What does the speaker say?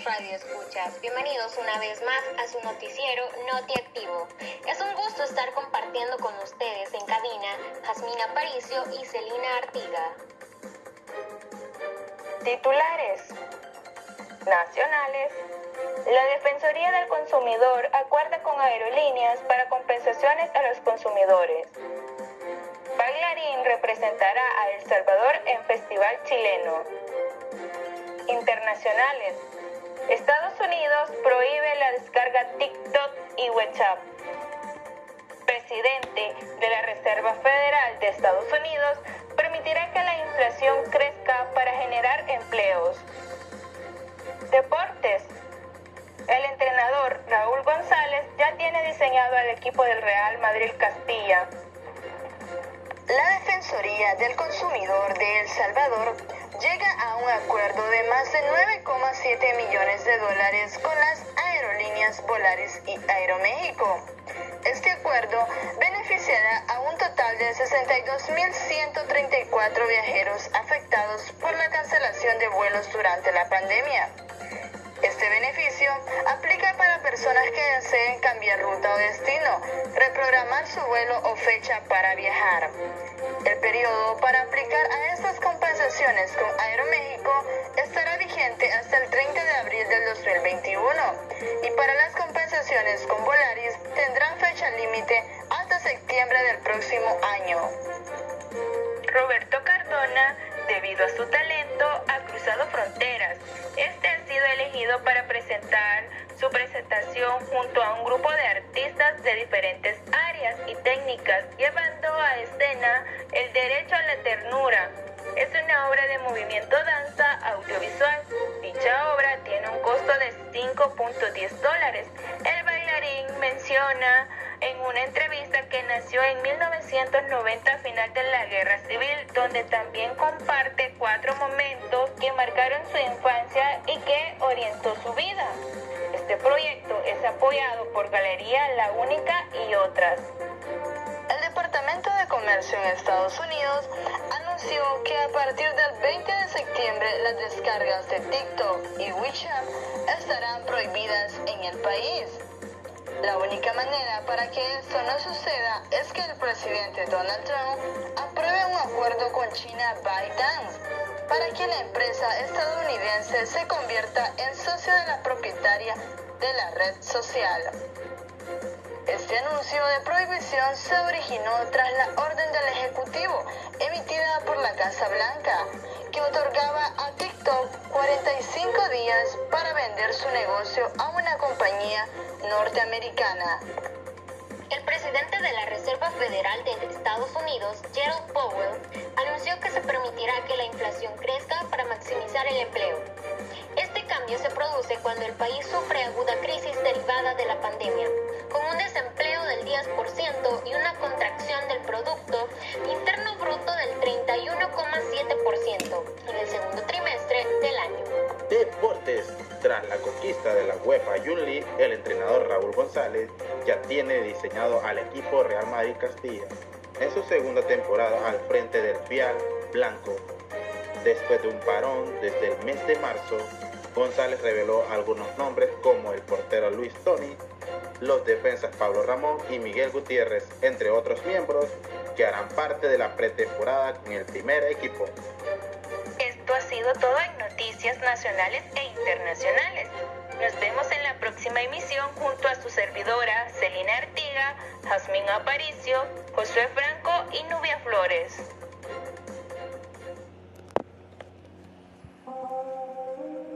días, Radio Escuchas. Bienvenidos una vez más a su noticiero Noti Activo. Es un gusto estar compartiendo con ustedes en cabina Jasmina Aparicio y Celina Artiga. Titulares nacionales. La Defensoría del Consumidor acuerda con aerolíneas para compensaciones a los consumidores. Bailarín representará a El Salvador en Festival Chileno. Internacionales. Estados Unidos prohíbe la descarga TikTok y WhatsApp. Presidente de la Reserva Federal de Estados Unidos permitirá que la inflación crezca para generar empleos. Deportes. El entrenador Raúl González ya tiene diseñado al equipo del Real Madrid Castilla. La Defensoría del Consumidor de El Salvador llega a un acuerdo de más de 9,7 millones de dólares con las aerolíneas Volaris y Aeroméxico. Este acuerdo beneficiará a un total de 62.134 viajeros afectados por la cancelación de vuelos durante la pandemia. Ruta o destino, reprogramar su vuelo o fecha para viajar. El periodo para aplicar a estas compensaciones con Aeroméxico estará vigente hasta el 30 de abril del 2021 y para las compensaciones con Volaris tendrán fecha límite hasta septiembre del próximo año. Roberto Cardona, debido a su talento, ha cruzado fronteras. Este ha sido elegido para presentar su presentación junto a un grupo de artistas de diferentes áreas y técnicas, llevando a escena El Derecho a la Ternura. Es una obra de movimiento danza audiovisual. Dicha obra tiene un costo de 5.10 dólares. El bailarín menciona en una entrevista que nació en 1990 final de la Guerra Civil, donde también comparte cuatro momentos que marcaron su infancia y que orientó su vida. Galería La Única y otras. El Departamento de Comercio en Estados Unidos anunció que a partir del 20 de septiembre las descargas de TikTok y WeChat estarán prohibidas en el país. La única manera para que esto no suceda es que el presidente Donald Trump apruebe un acuerdo con China ByteDance para que la empresa estadounidense se convierta en socio de la propietaria de la red social. Este anuncio de prohibición se originó tras la orden del Ejecutivo emitida por la Casa Blanca, que otorgaba a TikTok 45 días para vender su negocio a una compañía norteamericana. El presidente de la Reserva Federal de Estados Unidos, Gerald Powell, anunció que se permitirá que la inflación crezca para maximizar el empleo. Cambio se produce cuando el país sufre aguda crisis derivada de la pandemia, con un desempleo del 10% y una contracción del Producto Interno Bruto del 31,7% en el segundo trimestre del año. Deportes. Tras la conquista de la UEFA Yunli, el entrenador Raúl González ya tiene diseñado al equipo Real Madrid Castilla en su segunda temporada al frente del Fial Blanco. Después de un parón desde el mes de marzo, González reveló algunos nombres como el portero Luis Toni, los defensas Pablo Ramón y Miguel Gutiérrez, entre otros miembros, que harán parte de la pretemporada con el primer equipo. Esto ha sido todo en noticias nacionales e internacionales. Nos vemos en la próxima emisión junto a su servidora Celina Artiga, Jazmín Aparicio, Josué Franco y Nubia Flores.